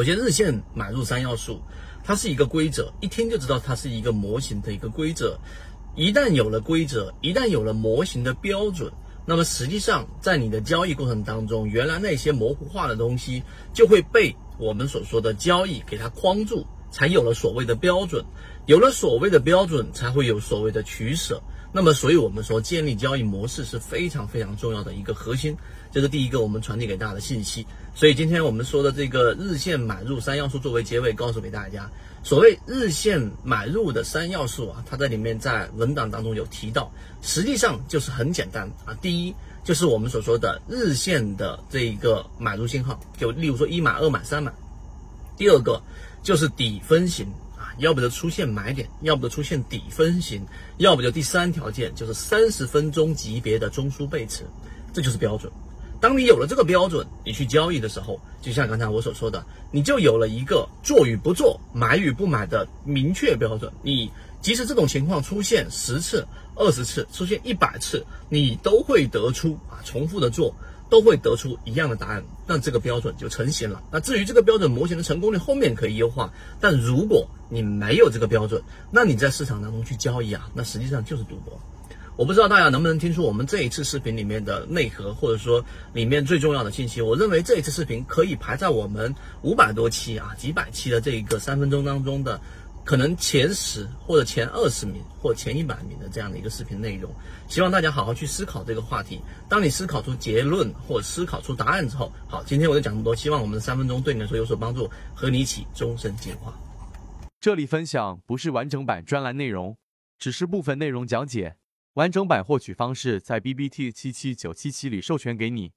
首先，日线买入三要素，它是一个规则，一听就知道它是一个模型的一个规则。一旦有了规则，一旦有了模型的标准，那么实际上在你的交易过程当中，原来那些模糊化的东西就会被我们所说的交易给它框住，才有了所谓的标准。有了所谓的标准，才会有所谓的取舍。那么，所以我们说建立交易模式是非常非常重要的一个核心，这是第一个我们传递给大家的信息。所以今天我们说的这个日线买入三要素作为结尾，告诉给大家，所谓日线买入的三要素啊，它在里面在文档当中有提到，实际上就是很简单啊。第一就是我们所说的日线的这一个买入信号，就例如说一买、二买、三买。第二个就是底分型。要不就出现买点，要不就出现底分型，要不就第三条件就是三十分钟级别的中枢背驰，这就是标准。当你有了这个标准，你去交易的时候，就像刚才我所说的，你就有了一个做与不做、买与不买的明确标准。你即使这种情况出现十次、二十次，出现一百次，你都会得出啊，重复的做。都会得出一样的答案，那这个标准就成型了。那至于这个标准模型的成功率，后面可以优化。但如果你没有这个标准，那你在市场当中去交易啊，那实际上就是赌博。我不知道大家能不能听出我们这一次视频里面的内核，或者说里面最重要的信息。我认为这一次视频可以排在我们五百多期啊、几百期的这一个三分钟当中的。可能前十或者前二十名或前一百名的这样的一个视频内容，希望大家好好去思考这个话题。当你思考出结论或思考出答案之后，好，今天我就讲这么多，希望我们的三分钟对你来说有所帮助，和你一起终身进化。这里分享不是完整版专栏内容，只是部分内容讲解，完整版获取方式在 B B T 七七九七七里授权给你。